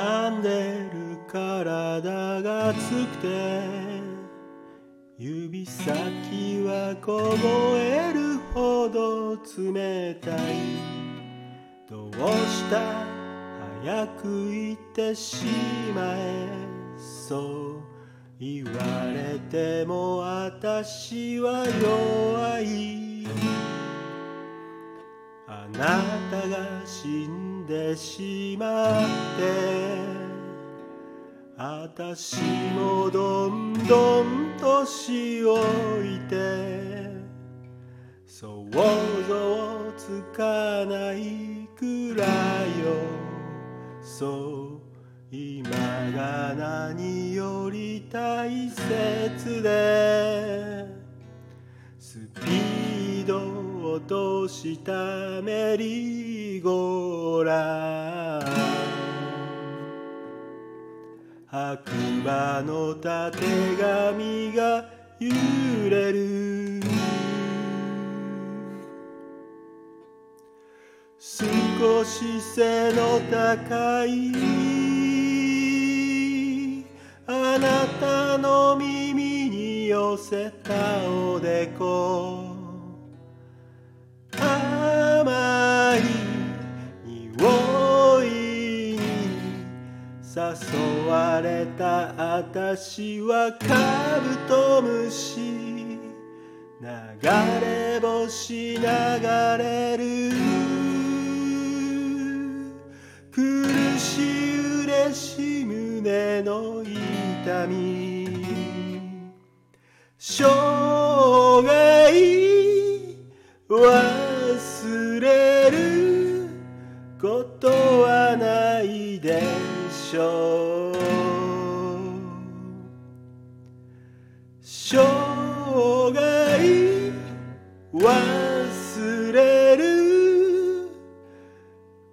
傷んでる体が熱くて指先は凍えるほど冷たい。どうした？早く行ってしまえ。そう言われても私は弱い。あなたが死んでしまって私もどんどん年老いて想像つかないくらいよ。そう今が何より大切でスピードを落としたメリーゴーラン白馬のたてがみが揺れる。少し背の高いあなたの耳に寄せたおでこ。誘われた私はカブトムシ流れ星流れる。苦しい嬉しい胸の痛み。生涯忘れることはないでしょう。忘れる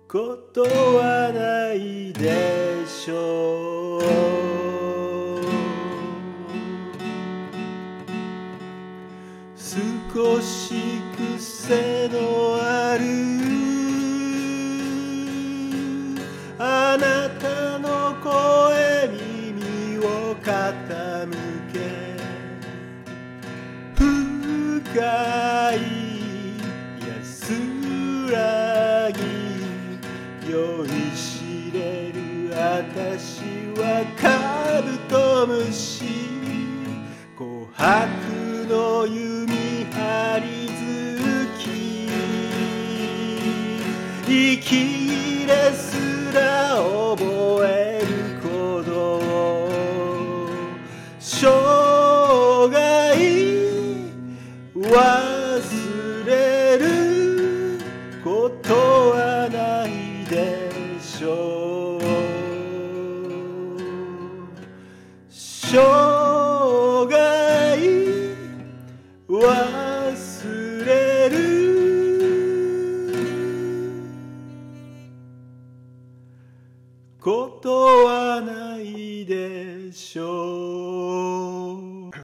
ことはないでしょう。少し癖のあるあなたの声耳を傾け。深い安らぎ酔いしれる私はカブトムシ。琥珀の弓張り付き息切れす忘れる。ことはないでしょう。生涯忘れることはないでしょう